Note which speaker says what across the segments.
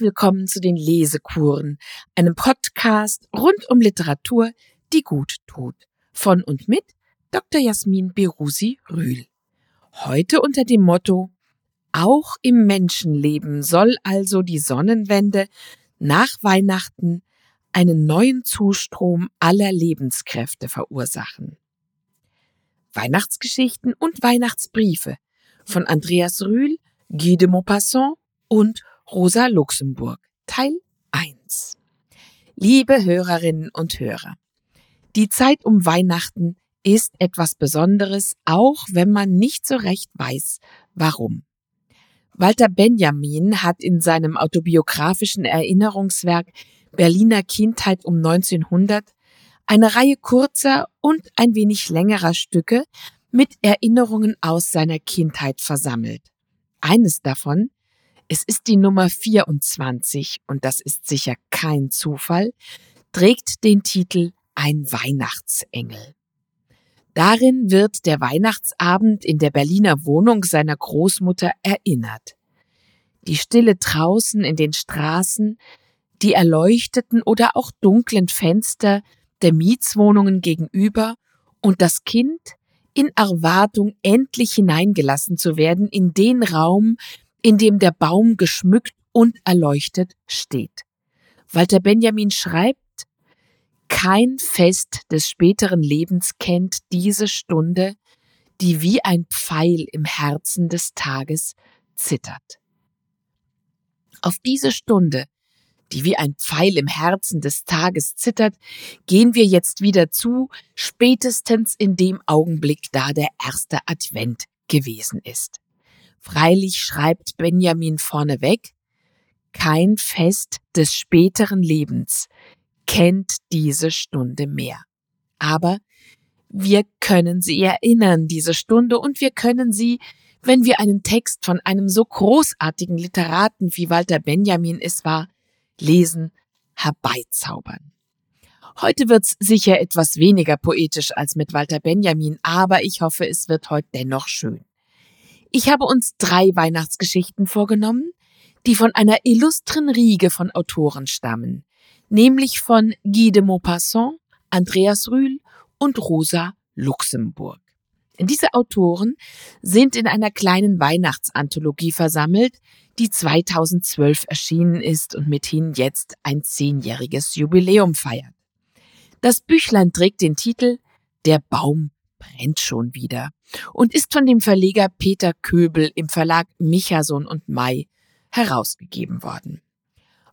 Speaker 1: Willkommen zu den Lesekuren, einem Podcast rund um Literatur, die gut tut. Von und mit Dr. Jasmin Berusi Rühl. Heute unter dem Motto Auch im Menschenleben soll also die Sonnenwende nach Weihnachten einen neuen Zustrom aller Lebenskräfte verursachen. Weihnachtsgeschichten und Weihnachtsbriefe von Andreas Rühl, Guy de Maupassant und Rosa Luxemburg Teil 1 Liebe Hörerinnen und Hörer, die Zeit um Weihnachten ist etwas Besonderes, auch wenn man nicht so recht weiß, warum. Walter Benjamin hat in seinem autobiografischen Erinnerungswerk Berliner Kindheit um 1900 eine Reihe kurzer und ein wenig längerer Stücke mit Erinnerungen aus seiner Kindheit versammelt. Eines davon, es ist die Nummer 24 und das ist sicher kein Zufall, trägt den Titel Ein Weihnachtsengel. Darin wird der Weihnachtsabend in der Berliner Wohnung seiner Großmutter erinnert. Die Stille draußen in den Straßen, die erleuchteten oder auch dunklen Fenster der Mietswohnungen gegenüber und das Kind in Erwartung, endlich hineingelassen zu werden in den Raum, in dem der Baum geschmückt und erleuchtet steht. Walter Benjamin schreibt, kein Fest des späteren Lebens kennt diese Stunde, die wie ein Pfeil im Herzen des Tages zittert. Auf diese Stunde die wie ein Pfeil im Herzen des Tages zittert, gehen wir jetzt wieder zu, spätestens in dem Augenblick, da der erste Advent gewesen ist. Freilich schreibt Benjamin vorneweg, kein Fest des späteren Lebens kennt diese Stunde mehr. Aber wir können sie erinnern, diese Stunde, und wir können sie, wenn wir einen Text von einem so großartigen Literaten wie Walter Benjamin es war, Lesen herbeizaubern. Heute wird's sicher etwas weniger poetisch als mit Walter Benjamin, aber ich hoffe, es wird heute dennoch schön. Ich habe uns drei Weihnachtsgeschichten vorgenommen, die von einer illustren Riege von Autoren stammen, nämlich von Guy de Maupassant, Andreas Rühl und Rosa Luxemburg. Diese Autoren sind in einer kleinen Weihnachtsanthologie versammelt, die 2012 erschienen ist und mithin jetzt ein zehnjähriges Jubiläum feiert. Das Büchlein trägt den Titel Der Baum brennt schon wieder und ist von dem Verleger Peter Köbel im Verlag Michason und May herausgegeben worden.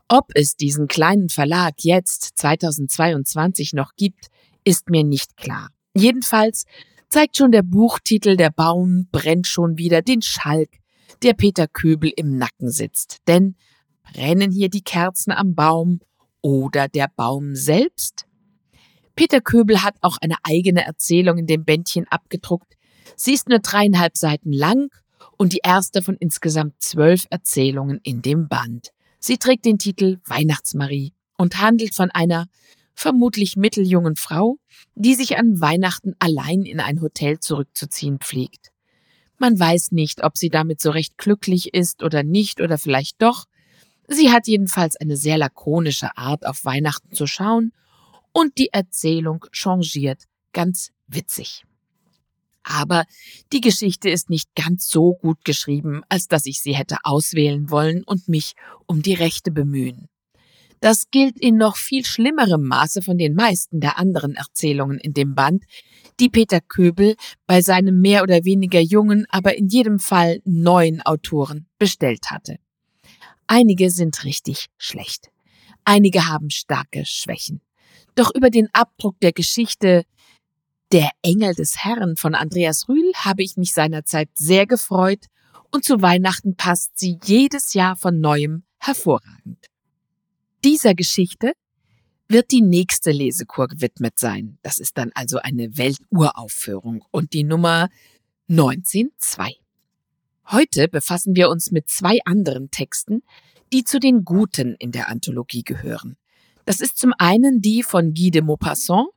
Speaker 1: Ob es diesen kleinen Verlag jetzt 2022 noch gibt, ist mir nicht klar. Jedenfalls zeigt schon der Buchtitel Der Baum brennt schon wieder den Schalk, der Peter Köbel im Nacken sitzt. Denn brennen hier die Kerzen am Baum oder der Baum selbst? Peter Köbel hat auch eine eigene Erzählung in dem Bändchen abgedruckt. Sie ist nur dreieinhalb Seiten lang und die erste von insgesamt zwölf Erzählungen in dem Band. Sie trägt den Titel Weihnachtsmarie und handelt von einer vermutlich mitteljungen Frau, die sich an Weihnachten allein in ein Hotel zurückzuziehen pflegt. Man weiß nicht, ob sie damit so recht glücklich ist oder nicht oder vielleicht doch. Sie hat jedenfalls eine sehr lakonische Art, auf Weihnachten zu schauen und die Erzählung changiert ganz witzig. Aber die Geschichte ist nicht ganz so gut geschrieben, als dass ich sie hätte auswählen wollen und mich um die Rechte bemühen. Das gilt in noch viel schlimmerem Maße von den meisten der anderen Erzählungen in dem Band, die Peter Köbel bei seinem mehr oder weniger jungen, aber in jedem Fall neuen Autoren bestellt hatte. Einige sind richtig schlecht. Einige haben starke Schwächen. Doch über den Abdruck der Geschichte Der Engel des Herrn von Andreas Rühl habe ich mich seinerzeit sehr gefreut und zu Weihnachten passt sie jedes Jahr von neuem hervorragend. Dieser Geschichte wird die nächste Lesekur gewidmet sein. Das ist dann also eine Welturaufführung und die Nummer 19.2. Heute befassen wir uns mit zwei anderen Texten, die zu den Guten in der Anthologie gehören. Das ist zum einen die von Guy de Maupassant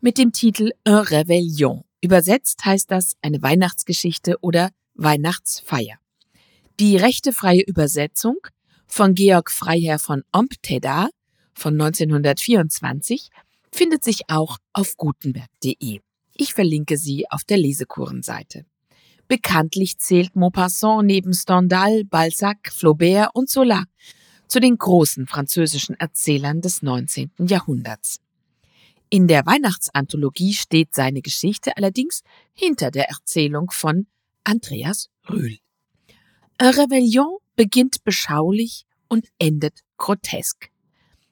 Speaker 1: mit dem Titel Un Réveillon. Übersetzt heißt das eine Weihnachtsgeschichte oder Weihnachtsfeier. Die rechtefreie Übersetzung von Georg Freiherr von Ompteda von 1924 findet sich auch auf gutenberg.de. Ich verlinke sie auf der Lesekurenseite. Bekanntlich zählt Maupassant neben Stendhal, Balzac, Flaubert und Zola zu den großen französischen Erzählern des 19. Jahrhunderts. In der Weihnachtsanthologie steht seine Geschichte allerdings hinter der Erzählung von Andreas Rühl. Un Rebellion beginnt beschaulich und endet grotesk.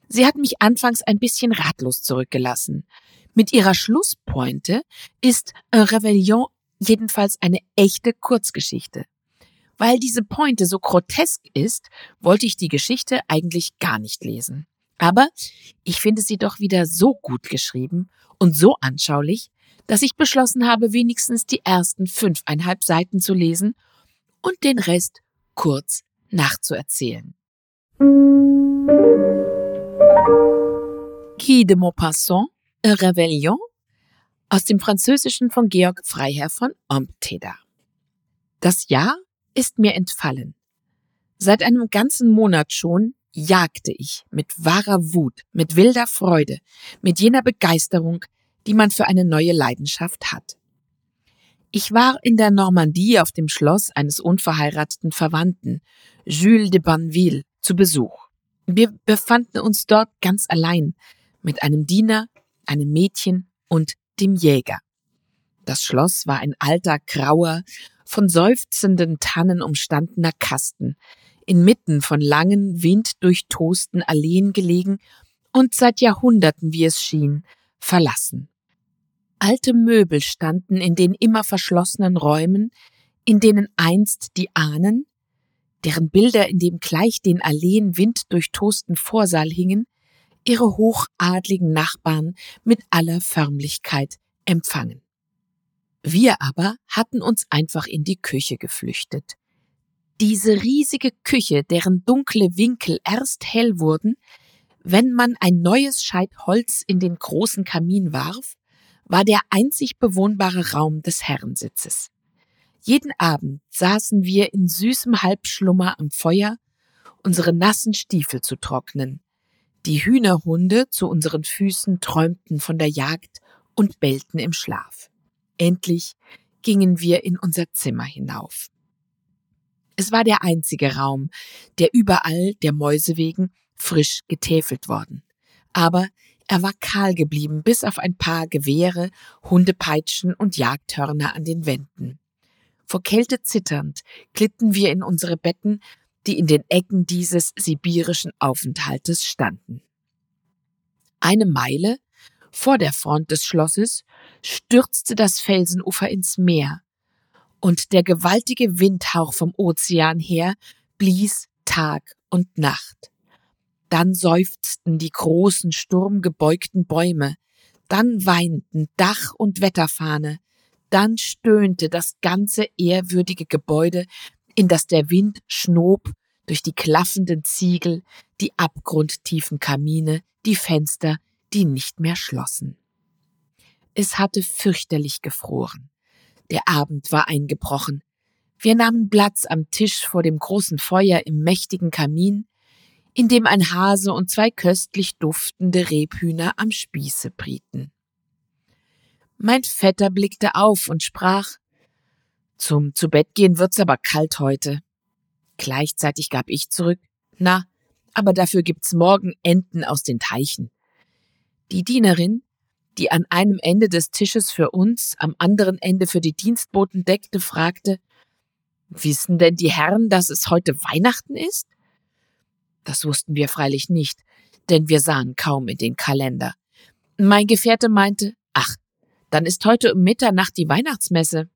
Speaker 1: Sie hat mich anfangs ein bisschen ratlos zurückgelassen. Mit ihrer Schlusspointe ist Un Rebellion jedenfalls eine echte Kurzgeschichte. Weil diese Pointe so grotesk ist, wollte ich die Geschichte eigentlich gar nicht lesen. Aber ich finde sie doch wieder so gut geschrieben und so anschaulich, dass ich beschlossen habe, wenigstens die ersten fünfeinhalb Seiten zu lesen und den Rest kurz nachzuerzählen. Guy de Maupassant, Un Réveillon aus dem Französischen von Georg Freiherr von Ompteda. Das Jahr ist mir entfallen. Seit einem ganzen Monat schon jagte ich mit wahrer Wut, mit wilder Freude, mit jener Begeisterung, die man für eine neue Leidenschaft hat. Ich war in der Normandie auf dem Schloss eines unverheirateten Verwandten, Jules de Banneville, zu Besuch. Wir befanden uns dort ganz allein, mit einem Diener, einem Mädchen und dem Jäger. Das Schloss war ein alter, grauer, von seufzenden Tannen umstandener Kasten, inmitten von langen, winddurchtosten Alleen gelegen und seit Jahrhunderten, wie es schien, verlassen. Alte Möbel standen in den immer verschlossenen Räumen, in denen einst die Ahnen, deren Bilder in dem gleich den Alleen winddurchtosten Vorsaal hingen, ihre hochadligen Nachbarn mit aller Förmlichkeit empfangen. Wir aber hatten uns einfach in die Küche geflüchtet. Diese riesige Küche, deren dunkle Winkel erst hell wurden, wenn man ein neues Scheit Holz in den großen Kamin warf, war der einzig bewohnbare Raum des Herrensitzes. Jeden Abend saßen wir in süßem Halbschlummer am Feuer, unsere nassen Stiefel zu trocknen. Die Hühnerhunde zu unseren Füßen träumten von der Jagd und bellten im Schlaf. Endlich gingen wir in unser Zimmer hinauf. Es war der einzige Raum, der überall der Mäuse wegen frisch getäfelt worden. Aber er war kahl geblieben, bis auf ein paar Gewehre, Hundepeitschen und Jagdhörner an den Wänden. Vor Kälte zitternd glitten wir in unsere Betten, die in den Ecken dieses sibirischen Aufenthaltes standen. Eine Meile vor der Front des Schlosses stürzte das Felsenufer ins Meer, und der gewaltige Windhauch vom Ozean her blies Tag und Nacht. Dann seufzten die großen, sturmgebeugten Bäume, dann weinten Dach und Wetterfahne, dann stöhnte das ganze ehrwürdige Gebäude, in das der Wind schnob durch die klaffenden Ziegel, die abgrundtiefen Kamine, die Fenster, die nicht mehr schlossen. Es hatte fürchterlich gefroren. Der Abend war eingebrochen. Wir nahmen Platz am Tisch vor dem großen Feuer im mächtigen Kamin, in dem ein Hase und zwei köstlich duftende Rebhühner am Spieße brieten. Mein Vetter blickte auf und sprach Zum Zubettgehen wird's aber kalt heute. Gleichzeitig gab ich zurück Na, aber dafür gibt's morgen Enten aus den Teichen. Die Dienerin, die an einem Ende des Tisches für uns, am anderen Ende für die Dienstboten deckte, fragte Wissen denn die Herren, dass es heute Weihnachten ist? Das wussten wir freilich nicht, denn wir sahen kaum in den Kalender. Mein Gefährte meinte, ach, dann ist heute um Mitternacht die Weihnachtsmesse.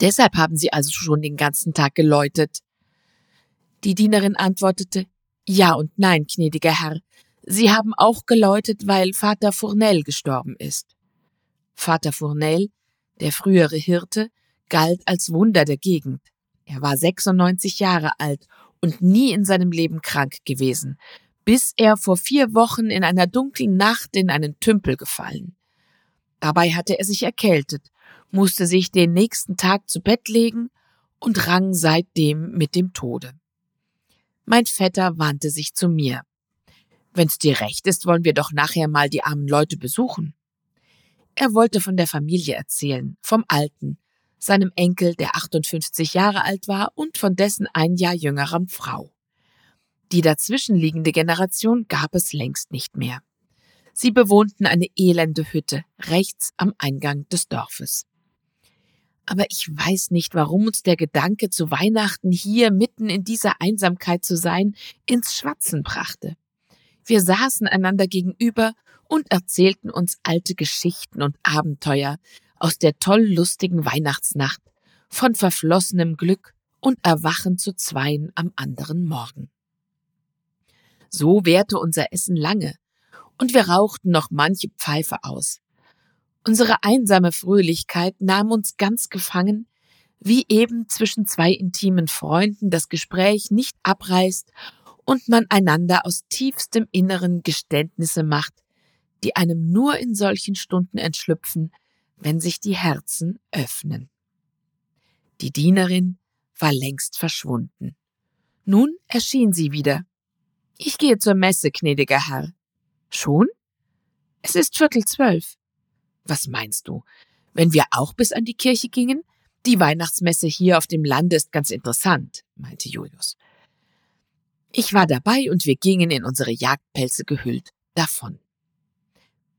Speaker 1: Deshalb haben sie also schon den ganzen Tag geläutet. Die Dienerin antwortete, ja und nein, gnädiger Herr. Sie haben auch geläutet, weil Vater Fournel gestorben ist. Vater Fournel, der frühere Hirte, galt als Wunder der Gegend. Er war 96 Jahre alt und nie in seinem Leben krank gewesen, bis er vor vier Wochen in einer dunklen Nacht in einen Tümpel gefallen. Dabei hatte er sich erkältet, musste sich den nächsten Tag zu Bett legen und rang seitdem mit dem Tode. Mein Vetter wandte sich zu mir. Wenn's dir recht ist, wollen wir doch nachher mal die armen Leute besuchen. Er wollte von der Familie erzählen, vom Alten, seinem Enkel, der 58 Jahre alt war, und von dessen ein Jahr jüngerem Frau. Die dazwischenliegende Generation gab es längst nicht mehr. Sie bewohnten eine elende Hütte rechts am Eingang des Dorfes. Aber ich weiß nicht, warum uns der Gedanke, zu Weihnachten hier mitten in dieser Einsamkeit zu sein, ins Schwatzen brachte. Wir saßen einander gegenüber und erzählten uns alte Geschichten und Abenteuer aus der toll lustigen Weihnachtsnacht, von verflossenem Glück und Erwachen zu Zweien am anderen Morgen. So währte unser Essen lange, und wir rauchten noch manche Pfeife aus. Unsere einsame Fröhlichkeit nahm uns ganz gefangen, wie eben zwischen zwei intimen Freunden das Gespräch nicht abreißt und man einander aus tiefstem Inneren Geständnisse macht, die einem nur in solchen Stunden entschlüpfen, wenn sich die Herzen öffnen. Die Dienerin war längst verschwunden. Nun erschien sie wieder. Ich gehe zur Messe, gnädiger Herr. Schon? Es ist Viertel zwölf. Was meinst du? Wenn wir auch bis an die Kirche gingen? Die Weihnachtsmesse hier auf dem Lande ist ganz interessant, meinte Julius. Ich war dabei und wir gingen in unsere Jagdpelze gehüllt davon.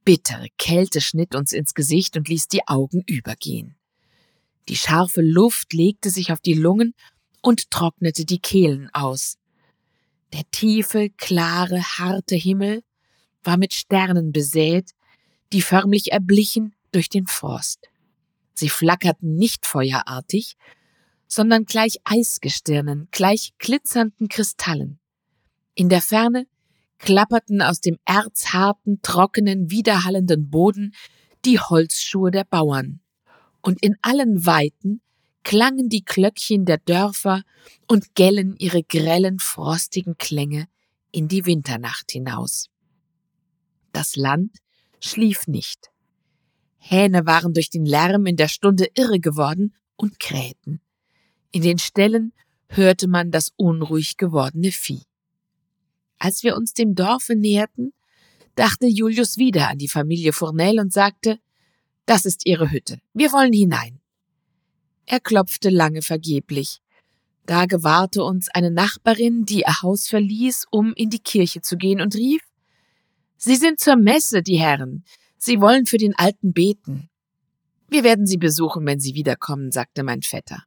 Speaker 1: Bittere Kälte schnitt uns ins Gesicht und ließ die Augen übergehen. Die scharfe Luft legte sich auf die Lungen und trocknete die Kehlen aus. Der tiefe, klare, harte Himmel war mit Sternen besät, die förmlich erblichen durch den Frost. Sie flackerten nicht feuerartig, sondern gleich Eisgestirnen, gleich glitzernden Kristallen. In der Ferne klapperten aus dem erzharten, trockenen, widerhallenden Boden die Holzschuhe der Bauern. Und in allen Weiten klangen die Glöckchen der Dörfer und gellen ihre grellen, frostigen Klänge in die Winternacht hinaus. Das Land schlief nicht. Hähne waren durch den Lärm in der Stunde irre geworden und krähten. In den Ställen hörte man das unruhig gewordene Vieh. Als wir uns dem Dorfe näherten, dachte Julius wieder an die Familie Fournel und sagte, das ist ihre Hütte. Wir wollen hinein. Er klopfte lange vergeblich. Da gewahrte uns eine Nachbarin, die ihr Haus verließ, um in die Kirche zu gehen und rief, Sie sind zur Messe, die Herren. Sie wollen für den Alten beten. Wir werden Sie besuchen, wenn Sie wiederkommen, sagte mein Vetter.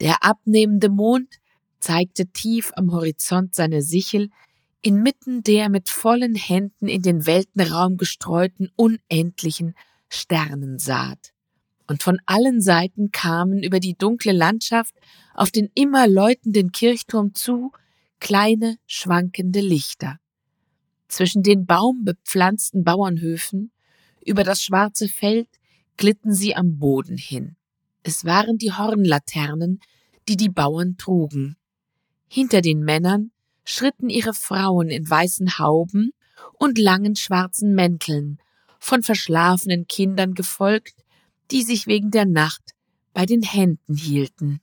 Speaker 1: Der abnehmende Mond zeigte tief am Horizont seine Sichel, inmitten der mit vollen Händen in den Weltenraum gestreuten unendlichen Sternensaat. Und von allen Seiten kamen über die dunkle Landschaft auf den immer läutenden Kirchturm zu kleine, schwankende Lichter. Zwischen den baumbepflanzten Bauernhöfen, über das schwarze Feld, glitten sie am Boden hin. Es waren die Hornlaternen, die die Bauern trugen. Hinter den Männern schritten ihre Frauen in weißen Hauben und langen schwarzen Mänteln, von verschlafenen Kindern gefolgt, die sich wegen der Nacht bei den Händen hielten.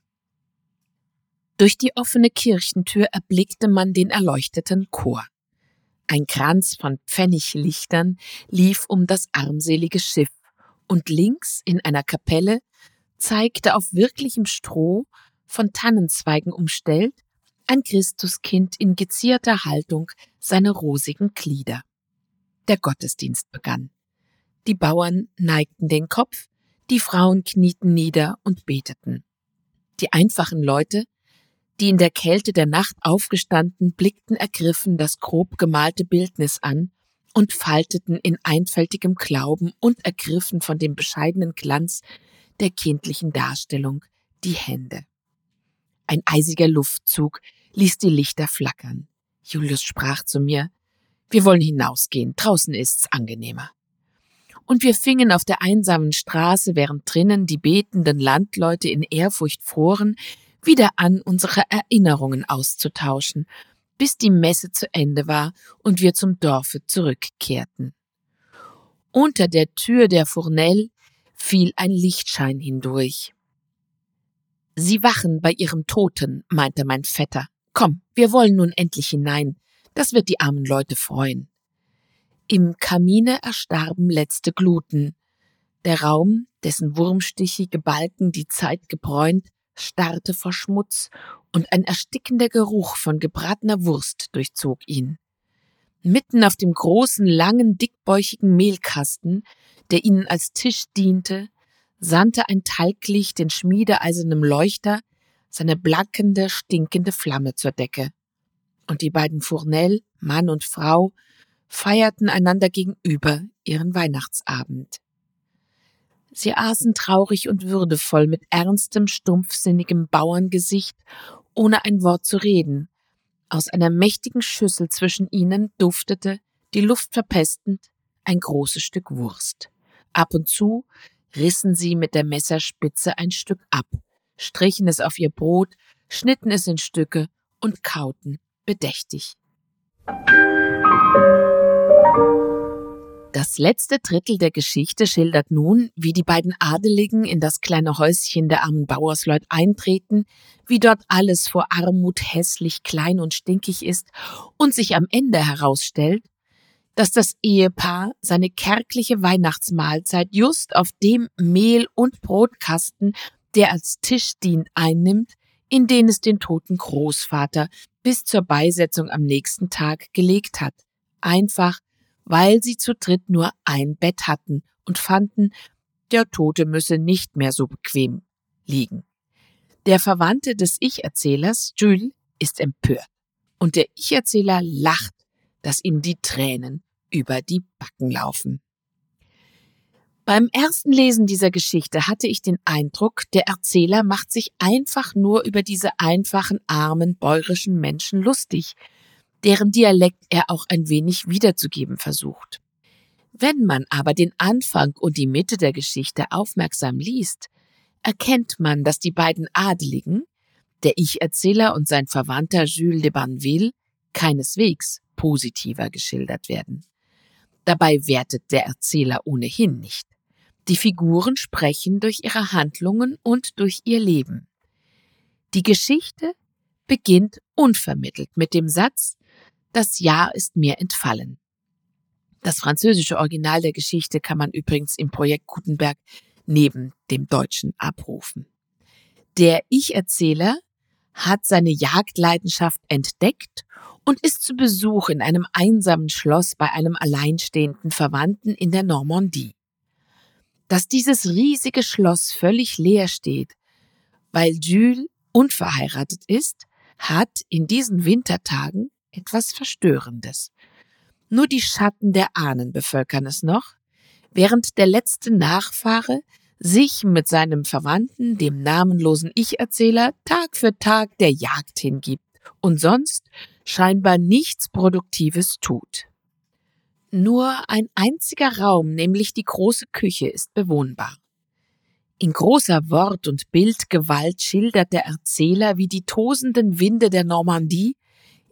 Speaker 1: Durch die offene Kirchentür erblickte man den erleuchteten Chor. Ein Kranz von Pfenniglichtern lief um das armselige Schiff, und links in einer Kapelle zeigte auf wirklichem Stroh, von Tannenzweigen umstellt, ein Christuskind in gezierter Haltung seine rosigen Glieder. Der Gottesdienst begann. Die Bauern neigten den Kopf, die Frauen knieten nieder und beteten. Die einfachen Leute die in der Kälte der Nacht aufgestanden, blickten ergriffen das grob gemalte Bildnis an und falteten in einfältigem Glauben und ergriffen von dem bescheidenen Glanz der kindlichen Darstellung die Hände. Ein eisiger Luftzug ließ die Lichter flackern. Julius sprach zu mir, wir wollen hinausgehen, draußen ist's angenehmer. Und wir fingen auf der einsamen Straße, während drinnen die betenden Landleute in Ehrfurcht froren, wieder an, unsere Erinnerungen auszutauschen, bis die Messe zu Ende war und wir zum Dorfe zurückkehrten. Unter der Tür der Fournel fiel ein Lichtschein hindurch. Sie wachen bei ihrem Toten, meinte mein Vetter, Komm, wir wollen nun endlich hinein. Das wird die armen Leute freuen. Im Kamine erstarben letzte Gluten. Der Raum, dessen wurmstichige Balken die Zeit gebräunt, starrte vor Schmutz, und ein erstickender Geruch von gebratener Wurst durchzog ihn. Mitten auf dem großen, langen, dickbäuchigen Mehlkasten, der ihnen als Tisch diente, sandte ein Talglicht in schmiedeeisernem Leuchter seine blackende, stinkende Flamme zur Decke. Und die beiden Fournel, Mann und Frau, feierten einander gegenüber ihren Weihnachtsabend. Sie aßen traurig und würdevoll mit ernstem, stumpfsinnigem Bauerngesicht, ohne ein Wort zu reden. Aus einer mächtigen Schüssel zwischen ihnen duftete, die Luft verpestend, ein großes Stück Wurst. Ab und zu rissen sie mit der Messerspitze ein Stück ab, strichen es auf ihr Brot, schnitten es in Stücke und kauten bedächtig. Das letzte Drittel der Geschichte schildert nun, wie die beiden Adeligen in das kleine Häuschen der armen Bauersleut eintreten, wie dort alles vor Armut hässlich, klein und stinkig ist und sich am Ende herausstellt, dass das Ehepaar seine kärgliche Weihnachtsmahlzeit just auf dem Mehl- und Brotkasten, der als Tisch dient, einnimmt, in den es den toten Großvater bis zur Beisetzung am nächsten Tag gelegt hat. Einfach, weil sie zu dritt nur ein Bett hatten und fanden, der Tote müsse nicht mehr so bequem liegen. Der Verwandte des Ich-Erzählers, Jules, ist empört. Und der Ich-Erzähler lacht, dass ihm die Tränen über die Backen laufen. Beim ersten Lesen dieser Geschichte hatte ich den Eindruck, der Erzähler macht sich einfach nur über diese einfachen, armen, bäuerischen Menschen lustig, deren Dialekt er auch ein wenig wiederzugeben versucht. Wenn man aber den Anfang und die Mitte der Geschichte aufmerksam liest, erkennt man, dass die beiden Adeligen, der Ich-Erzähler und sein Verwandter Jules de Banville, keineswegs positiver geschildert werden. Dabei wertet der Erzähler ohnehin nicht. Die Figuren sprechen durch ihre Handlungen und durch ihr Leben. Die Geschichte beginnt unvermittelt mit dem Satz, das Jahr ist mir entfallen. Das französische Original der Geschichte kann man übrigens im Projekt Gutenberg neben dem deutschen abrufen. Der Ich-Erzähler hat seine Jagdleidenschaft entdeckt und ist zu Besuch in einem einsamen Schloss bei einem alleinstehenden Verwandten in der Normandie dass dieses riesige Schloss völlig leer steht, weil Jules unverheiratet ist, hat in diesen Wintertagen etwas Verstörendes. Nur die Schatten der Ahnen bevölkern es noch, während der letzte Nachfahre sich mit seinem Verwandten, dem namenlosen Ich-Erzähler, Tag für Tag der Jagd hingibt und sonst scheinbar nichts Produktives tut. Nur ein einziger Raum, nämlich die große Küche, ist bewohnbar. In großer Wort- und Bildgewalt schildert der Erzähler, wie die tosenden Winde der Normandie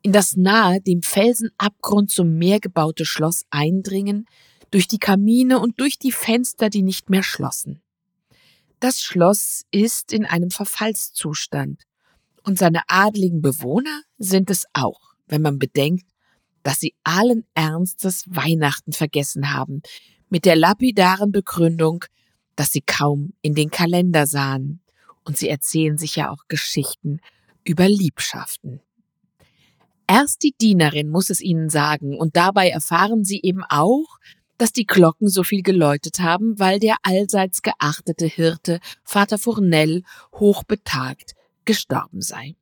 Speaker 1: in das nahe dem Felsenabgrund zum Meer gebaute Schloss eindringen, durch die Kamine und durch die Fenster, die nicht mehr schlossen. Das Schloss ist in einem Verfallszustand, und seine adligen Bewohner sind es auch, wenn man bedenkt, dass sie allen Ernstes Weihnachten vergessen haben, mit der lapidaren Begründung, dass sie kaum in den Kalender sahen. Und sie erzählen sich ja auch Geschichten über Liebschaften. Erst die Dienerin muss es ihnen sagen, und dabei erfahren sie eben auch, dass die Glocken so viel geläutet haben, weil der allseits geachtete Hirte Vater Fournel hochbetagt gestorben sei.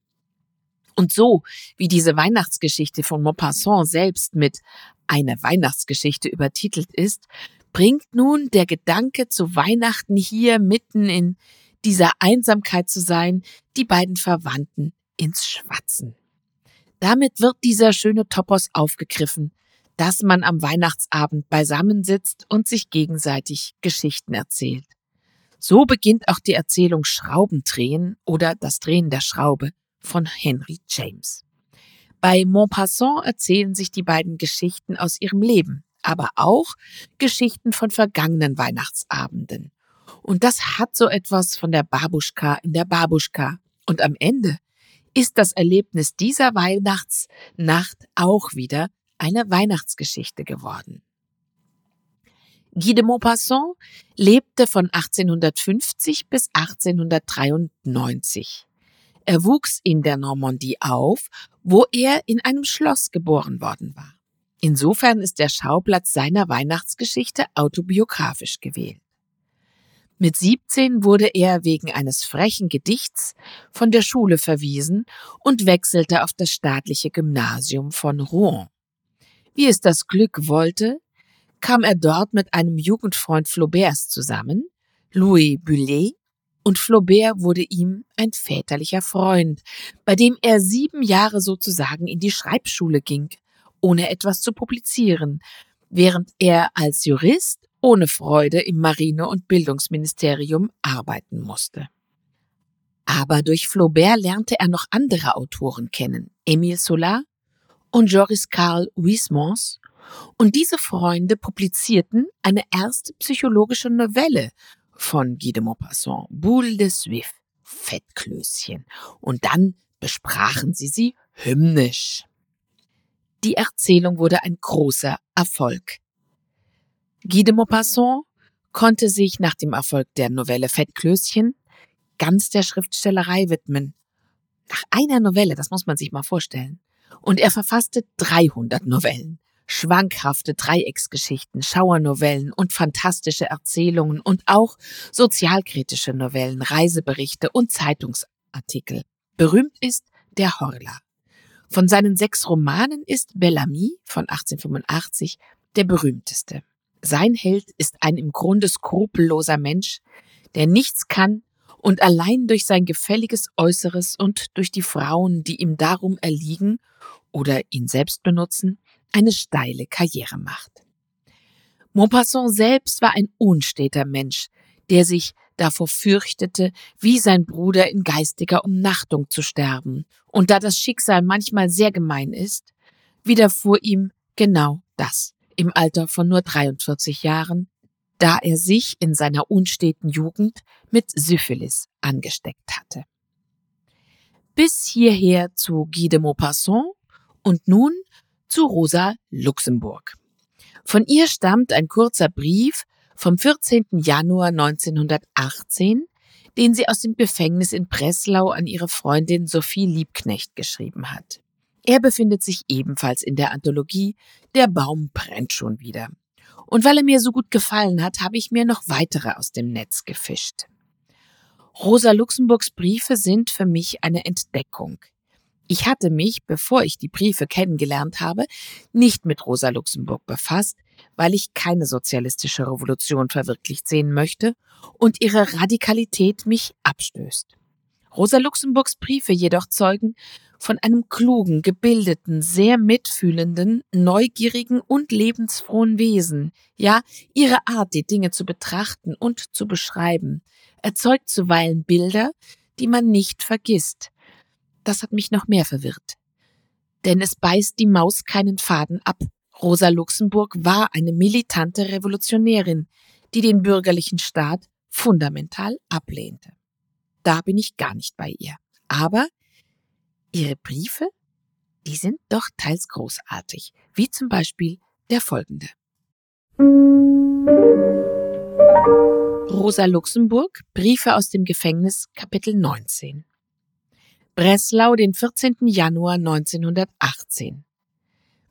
Speaker 1: Und so wie diese Weihnachtsgeschichte von Maupassant selbst mit eine Weihnachtsgeschichte übertitelt ist, bringt nun der Gedanke zu Weihnachten hier mitten in dieser Einsamkeit zu sein, die beiden Verwandten ins Schwatzen. Damit wird dieser schöne Topos aufgegriffen, dass man am Weihnachtsabend beisammensitzt und sich gegenseitig Geschichten erzählt. So beginnt auch die Erzählung Schraubendrehen oder das Drehen der Schraube von Henry James. Bei Montpassant erzählen sich die beiden Geschichten aus ihrem Leben, aber auch Geschichten von vergangenen Weihnachtsabenden. Und das hat so etwas von der Babuschka in der Babuschka. Und am Ende ist das Erlebnis dieser Weihnachtsnacht auch wieder eine Weihnachtsgeschichte geworden. Guy de Maupassant lebte von 1850 bis 1893. Er wuchs in der Normandie auf, wo er in einem Schloss geboren worden war. Insofern ist der Schauplatz seiner Weihnachtsgeschichte autobiografisch gewählt. Mit 17 wurde er wegen eines frechen Gedichts von der Schule verwiesen und wechselte auf das staatliche Gymnasium von Rouen. Wie es das Glück wollte, kam er dort mit einem Jugendfreund Flauberts zusammen, Louis Bullet, und Flaubert wurde ihm ein väterlicher Freund, bei dem er sieben Jahre sozusagen in die Schreibschule ging, ohne etwas zu publizieren, während er als Jurist ohne Freude im Marine- und Bildungsministerium arbeiten musste. Aber durch Flaubert lernte er noch andere Autoren kennen, Émile Zola und Joris Karl Huysmans, und diese Freunde publizierten eine erste psychologische Novelle von Guy de Maupassant, Boule de Suif, Fettklößchen, und dann besprachen sie sie hymnisch. Die Erzählung wurde ein großer Erfolg. Guy de Maupassant konnte sich nach dem Erfolg der Novelle Fettklößchen ganz der Schriftstellerei widmen. Nach einer Novelle, das muss man sich mal vorstellen. Und er verfasste 300 Novellen. Schwankhafte Dreiecksgeschichten, Schauernovellen und fantastische Erzählungen und auch sozialkritische Novellen, Reiseberichte und Zeitungsartikel. Berühmt ist der Horler. Von seinen sechs Romanen ist Bellamy von 1885 der berühmteste. Sein Held ist ein im Grunde skrupelloser Mensch, der nichts kann und allein durch sein gefälliges Äußeres und durch die Frauen, die ihm darum erliegen oder ihn selbst benutzen, eine steile Karriere macht. Maupassant selbst war ein unsteter Mensch, der sich davor fürchtete, wie sein Bruder in geistiger Umnachtung zu sterben. Und da das Schicksal manchmal sehr gemein ist, widerfuhr ihm genau das im Alter von nur 43 Jahren, da er sich in seiner unsteten Jugend mit Syphilis angesteckt hatte. Bis hierher zu Guy de Maupassant und nun zu Rosa Luxemburg. Von ihr stammt ein kurzer Brief vom 14. Januar 1918, den sie aus dem Gefängnis in Breslau an ihre Freundin Sophie Liebknecht geschrieben hat. Er befindet sich ebenfalls in der Anthologie Der Baum brennt schon wieder. Und weil er mir so gut gefallen hat, habe ich mir noch weitere aus dem Netz gefischt. Rosa Luxemburgs Briefe sind für mich eine Entdeckung. Ich hatte mich, bevor ich die Briefe kennengelernt habe, nicht mit Rosa Luxemburg befasst, weil ich keine sozialistische Revolution verwirklicht sehen möchte und ihre Radikalität mich abstößt. Rosa Luxemburgs Briefe jedoch zeugen von einem klugen, gebildeten, sehr mitfühlenden, neugierigen und lebensfrohen Wesen. Ja, ihre Art, die Dinge zu betrachten und zu beschreiben, erzeugt zuweilen Bilder, die man nicht vergisst, das hat mich noch mehr verwirrt. Denn es beißt die Maus keinen Faden ab. Rosa Luxemburg war eine militante Revolutionärin, die den bürgerlichen Staat fundamental ablehnte. Da bin ich gar nicht bei ihr. Aber ihre Briefe, die sind doch teils großartig, wie zum Beispiel der folgende. Rosa Luxemburg, Briefe aus dem Gefängnis, Kapitel 19. Breslau, den 14. Januar 1918.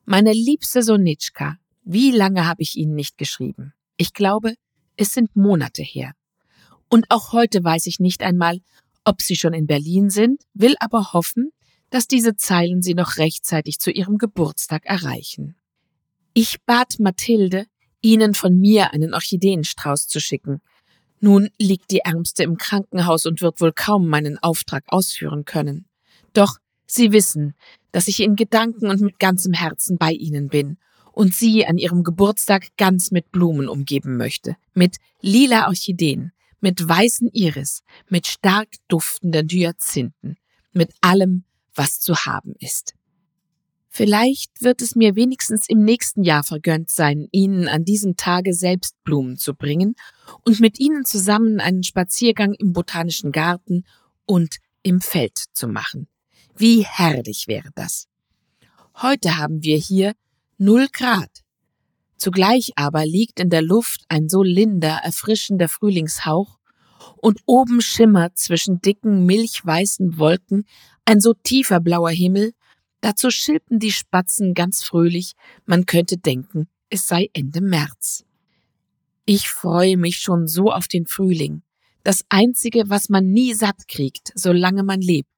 Speaker 1: Meine liebste Sonitschka, wie lange habe ich Ihnen nicht geschrieben? Ich glaube, es sind Monate her. Und auch heute weiß ich nicht einmal, ob Sie schon in Berlin sind, will aber hoffen, dass diese Zeilen Sie noch rechtzeitig zu Ihrem Geburtstag erreichen. Ich bat Mathilde, Ihnen von mir einen Orchideenstrauß zu schicken, nun liegt die Ärmste im Krankenhaus und wird wohl kaum meinen Auftrag ausführen können. Doch Sie wissen, dass ich in Gedanken und mit ganzem Herzen bei Ihnen bin und Sie an Ihrem Geburtstag ganz mit Blumen umgeben möchte, mit lila Orchideen, mit weißen Iris, mit stark duftenden Hyazinthen, mit allem, was zu haben ist. Vielleicht wird es mir wenigstens im nächsten Jahr vergönnt sein, Ihnen an diesem Tage selbst Blumen zu bringen und mit Ihnen zusammen einen Spaziergang im Botanischen Garten und im Feld zu machen. Wie herrlich wäre das. Heute haben wir hier null Grad. Zugleich aber liegt in der Luft ein so linder, erfrischender Frühlingshauch, und oben schimmert zwischen dicken, milchweißen Wolken ein so tiefer blauer Himmel, dazu schilpen die Spatzen ganz fröhlich, man könnte denken, es sei Ende März. Ich freue mich schon so auf den Frühling, das einzige, was man nie satt kriegt, solange man lebt,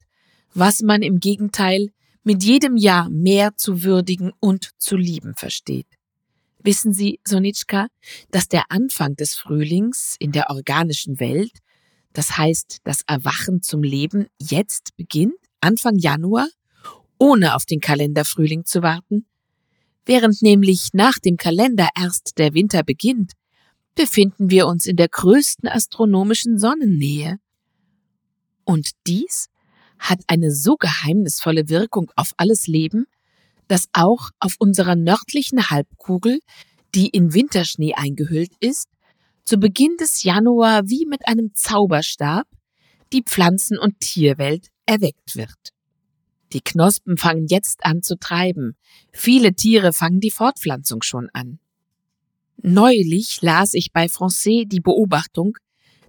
Speaker 1: was man im Gegenteil mit jedem Jahr mehr zu würdigen und zu lieben versteht. Wissen Sie, Sonitschka, dass der Anfang des Frühlings in der organischen Welt, das heißt das Erwachen zum Leben, jetzt beginnt, Anfang Januar, ohne auf den Kalenderfrühling zu warten? Während nämlich nach dem Kalender erst der Winter beginnt, befinden wir uns in der größten astronomischen Sonnennähe. Und dies hat eine so geheimnisvolle Wirkung auf alles Leben, dass auch auf unserer nördlichen Halbkugel, die in Winterschnee eingehüllt ist, zu Beginn des Januar wie mit einem Zauberstab die Pflanzen- und Tierwelt erweckt wird. Die Knospen fangen jetzt an zu treiben, viele Tiere fangen die Fortpflanzung schon an. Neulich las ich bei Francais die Beobachtung,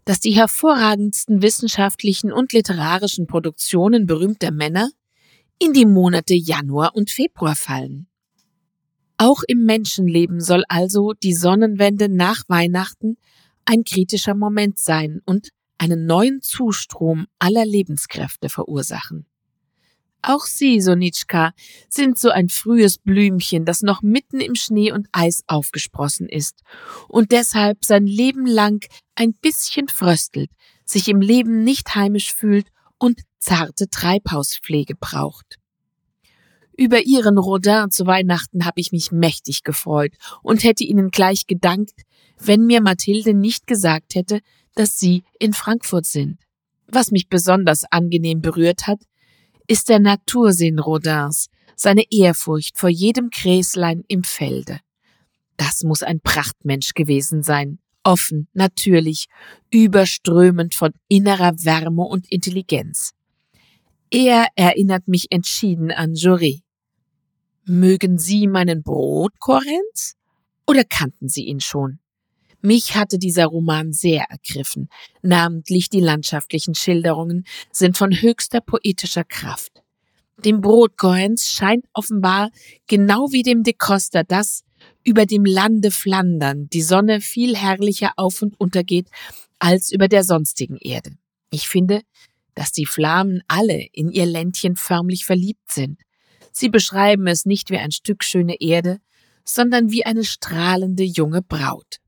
Speaker 1: dass die hervorragendsten wissenschaftlichen und literarischen Produktionen berühmter Männer in die Monate Januar und Februar fallen. Auch im Menschenleben soll also die Sonnenwende nach Weihnachten ein kritischer Moment sein und einen neuen Zustrom aller Lebenskräfte verursachen. Auch Sie, Sonitschka, sind so ein frühes Blümchen, das noch mitten im Schnee und Eis aufgesprossen ist und deshalb sein Leben lang ein bisschen fröstelt, sich im Leben nicht heimisch fühlt und zarte Treibhauspflege braucht. Über Ihren Rodin zu Weihnachten habe ich mich mächtig gefreut und hätte Ihnen gleich gedankt, wenn mir Mathilde nicht gesagt hätte, dass Sie in Frankfurt sind. Was mich besonders angenehm berührt hat, ist der Natursinn Rodins, seine Ehrfurcht vor jedem Gräslein im Felde. Das muss ein Prachtmensch gewesen sein, offen, natürlich, überströmend von innerer Wärme und Intelligenz. Er erinnert mich entschieden an Jaurès. Mögen Sie meinen Brotkorenz? Oder kannten Sie ihn schon? Mich hatte dieser Roman sehr ergriffen. Namentlich die landschaftlichen Schilderungen sind von höchster poetischer Kraft. Dem Brotkohens scheint offenbar, genau wie dem de Costa, dass über dem Lande Flandern die Sonne viel herrlicher auf und untergeht als über der sonstigen Erde. Ich finde, dass die Flamen alle in ihr Ländchen förmlich verliebt sind. Sie beschreiben es nicht wie ein Stück schöne Erde, sondern wie eine strahlende junge Braut.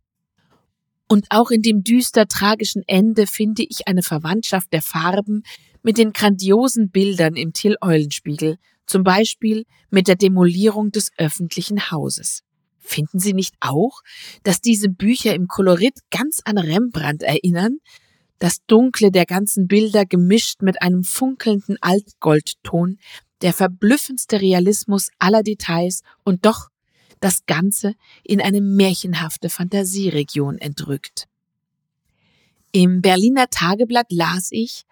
Speaker 1: Und auch in dem düster tragischen Ende finde ich eine Verwandtschaft der Farben mit den grandiosen Bildern im Till Eulenspiegel, zum Beispiel mit der Demolierung des öffentlichen Hauses. Finden Sie nicht auch, dass diese Bücher im Kolorit ganz an Rembrandt erinnern? Das Dunkle der ganzen Bilder gemischt mit einem funkelnden Altgoldton, der verblüffendste Realismus aller Details und doch das Ganze in eine märchenhafte Fantasieregion entrückt. Im Berliner Tageblatt las ich,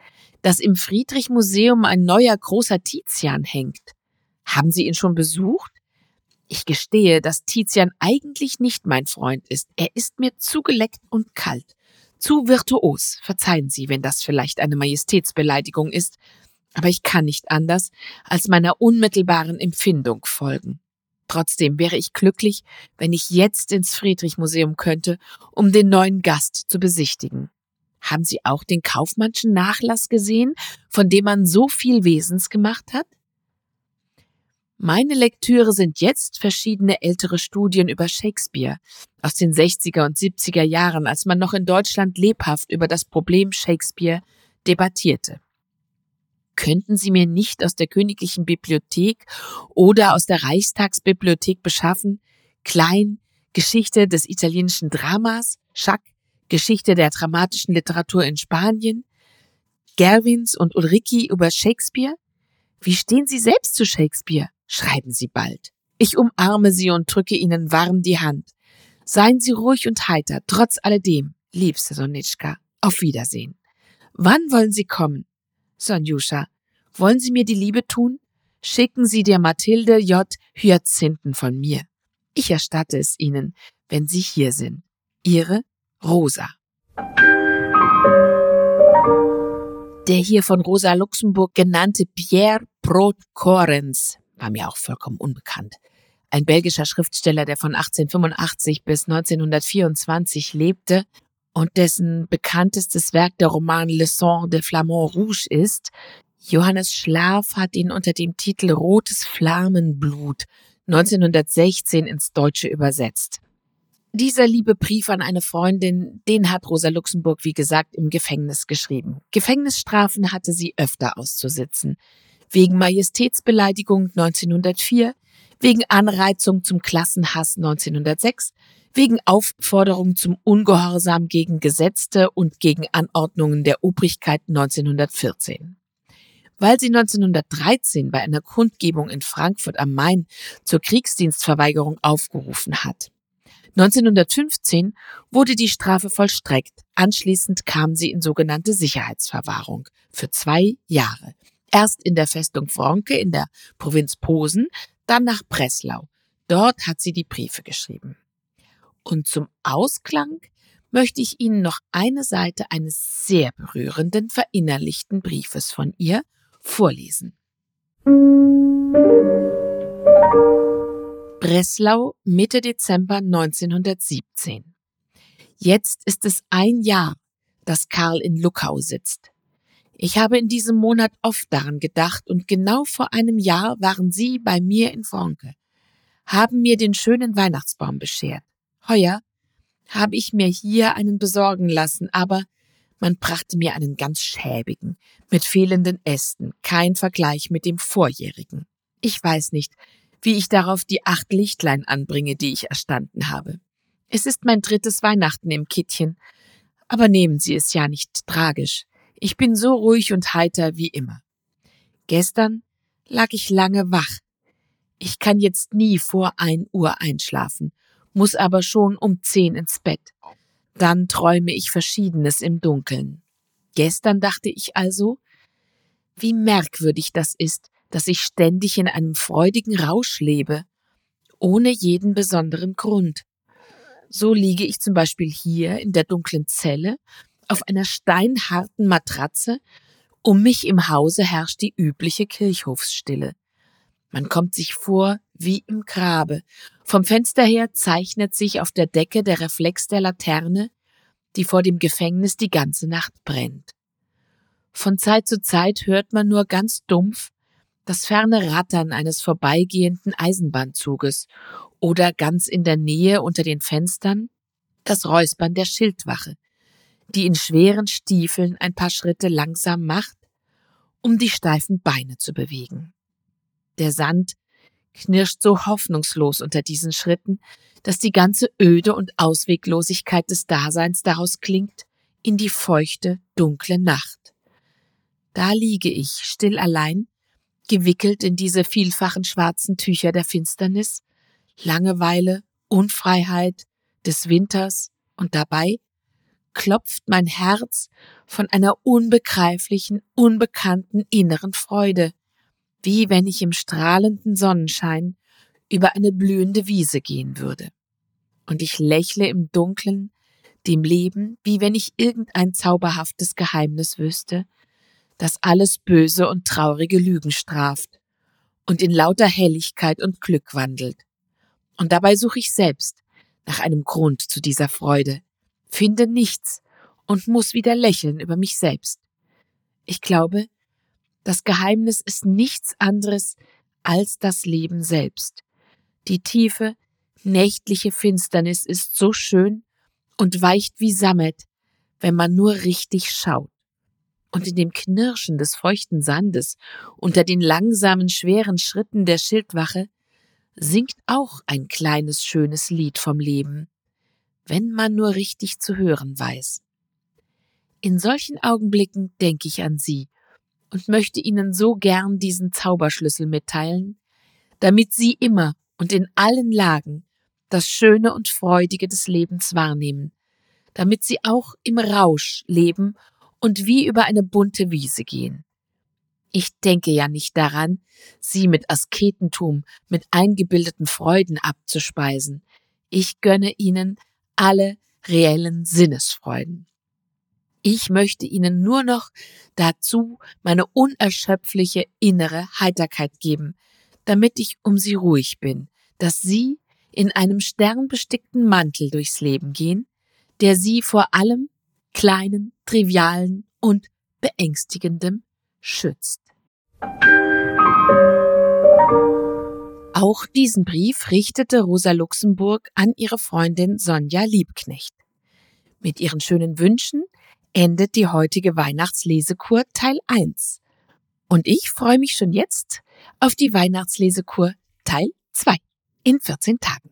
Speaker 1: dass im Friedrich Museum ein neuer großer Tizian hängt. Haben Sie ihn schon besucht? Ich gestehe, dass Tizian eigentlich nicht mein Freund ist. Er ist mir zu geleckt und kalt, zu virtuos. Verzeihen Sie, wenn das vielleicht eine Majestätsbeleidigung ist, aber ich kann nicht anders, als meiner unmittelbaren Empfindung folgen. Trotzdem wäre ich glücklich, wenn ich jetzt ins Friedrich-Museum könnte, um den neuen Gast zu besichtigen. Haben Sie auch den Kaufmannschen Nachlass gesehen, von dem man so viel Wesens gemacht hat? Meine Lektüre sind jetzt verschiedene ältere Studien über Shakespeare aus den 60er und 70er Jahren, als man noch in Deutschland lebhaft über das Problem Shakespeare debattierte könnten Sie mir nicht aus der Königlichen Bibliothek oder aus der Reichstagsbibliothek beschaffen? Klein, Geschichte des italienischen Dramas, Schack, Geschichte der dramatischen Literatur in Spanien, Gerwins und Ulriki über Shakespeare? Wie stehen Sie selbst zu Shakespeare? Schreiben Sie bald. Ich umarme Sie und drücke Ihnen warm die Hand. Seien Sie ruhig und heiter, trotz alledem, liebste Sonitschka. Auf Wiedersehen. Wann wollen Sie kommen? Sonjuscha, Wollen Sie mir die Liebe tun? Schicken Sie der Mathilde J. Hyazinthen von mir. Ich erstatte es Ihnen, wenn Sie hier sind. Ihre Rosa. Der hier von Rosa Luxemburg genannte Pierre Brot Corens war mir auch vollkommen unbekannt. Ein belgischer Schriftsteller, der von 1885 bis 1924 lebte und dessen bekanntestes Werk der Roman Le Sang de Flamand Rouge ist. Johannes Schlaf hat ihn unter dem Titel Rotes Flammenblut 1916 ins Deutsche übersetzt. Dieser liebe Brief an eine Freundin, den hat Rosa Luxemburg, wie gesagt, im Gefängnis geschrieben. Gefängnisstrafen hatte sie öfter auszusitzen. Wegen Majestätsbeleidigung 1904, wegen Anreizung zum Klassenhass 1906, wegen Aufforderung zum Ungehorsam gegen Gesetze und gegen Anordnungen der Obrigkeit 1914. Weil sie 1913 bei einer Kundgebung in Frankfurt am Main zur Kriegsdienstverweigerung aufgerufen hat. 1915 wurde die Strafe vollstreckt. Anschließend kam sie in sogenannte Sicherheitsverwahrung für zwei Jahre. Erst in der Festung Franke in der Provinz Posen, dann nach Breslau. Dort hat sie die Briefe geschrieben. Und zum Ausklang möchte ich Ihnen noch eine Seite eines sehr berührenden, verinnerlichten Briefes von ihr vorlesen. Breslau, Mitte Dezember 1917. Jetzt ist es ein Jahr, dass Karl in Luckau sitzt. Ich habe in diesem Monat oft daran gedacht und genau vor einem Jahr waren Sie bei mir in Franke, haben mir den schönen Weihnachtsbaum beschert. Heuer habe ich mir hier einen besorgen lassen, aber man brachte mir einen ganz schäbigen, mit fehlenden Ästen, kein Vergleich mit dem vorjährigen. Ich weiß nicht, wie ich darauf die acht Lichtlein anbringe, die ich erstanden habe. Es ist mein drittes Weihnachten im Kittchen, aber nehmen Sie es ja nicht tragisch. Ich bin so ruhig und heiter wie immer. Gestern lag ich lange wach. Ich kann jetzt nie vor ein Uhr einschlafen, muss aber schon um zehn ins Bett. Dann träume ich Verschiedenes im Dunkeln. Gestern dachte ich also, wie merkwürdig das ist, dass ich ständig in einem freudigen Rausch lebe, ohne jeden besonderen Grund. So liege ich zum Beispiel hier in der dunklen Zelle auf einer steinharten Matratze, um mich im Hause herrscht die übliche Kirchhofsstille. Man kommt sich vor wie im Grabe. Vom Fenster her zeichnet sich auf der Decke der Reflex der Laterne, die vor dem Gefängnis die ganze Nacht brennt. Von Zeit zu Zeit hört man nur ganz dumpf das ferne Rattern eines vorbeigehenden Eisenbahnzuges oder ganz in der Nähe unter den Fenstern das Räuspern der Schildwache, die in schweren Stiefeln ein paar Schritte langsam macht, um die steifen Beine zu bewegen. Der Sand knirscht so hoffnungslos unter diesen Schritten, dass die ganze Öde und Ausweglosigkeit des Daseins daraus klingt in die feuchte, dunkle Nacht. Da liege ich still allein gewickelt in diese vielfachen schwarzen Tücher der Finsternis, Langeweile, Unfreiheit des Winters und dabei klopft mein Herz von einer unbegreiflichen, unbekannten inneren Freude, wie wenn ich im strahlenden Sonnenschein über eine blühende Wiese gehen würde. Und ich lächle im Dunkeln, dem Leben, wie wenn ich irgendein zauberhaftes Geheimnis wüsste, das alles böse und traurige Lügen straft und in lauter Helligkeit und Glück wandelt. Und dabei suche ich selbst nach einem Grund zu dieser Freude, finde nichts und muss wieder lächeln über mich selbst. Ich glaube, das Geheimnis ist nichts anderes als das Leben selbst. Die tiefe, nächtliche Finsternis ist so schön und weicht wie Sammet, wenn man nur richtig schaut und in dem Knirschen des feuchten Sandes unter den langsamen, schweren Schritten der Schildwache singt auch ein kleines, schönes Lied vom Leben, wenn man nur richtig zu hören weiß. In solchen Augenblicken denke ich an Sie und möchte Ihnen so gern diesen Zauberschlüssel mitteilen, damit Sie immer und in allen Lagen das Schöne und Freudige des Lebens wahrnehmen, damit Sie auch im Rausch leben und wie über eine bunte Wiese gehen. Ich denke ja nicht daran, sie mit Asketentum, mit eingebildeten Freuden abzuspeisen. Ich gönne ihnen alle reellen Sinnesfreuden. Ich möchte ihnen nur noch dazu meine unerschöpfliche innere Heiterkeit geben, damit ich um sie ruhig bin, dass sie in einem sternbestickten Mantel durchs Leben gehen, der sie vor allem kleinen, trivialen und beängstigendem schützt. Auch diesen Brief richtete Rosa Luxemburg an ihre Freundin Sonja Liebknecht. Mit ihren schönen Wünschen endet die heutige Weihnachtslesekur Teil 1. Und ich freue mich schon jetzt auf die Weihnachtslesekur Teil 2 in 14 Tagen.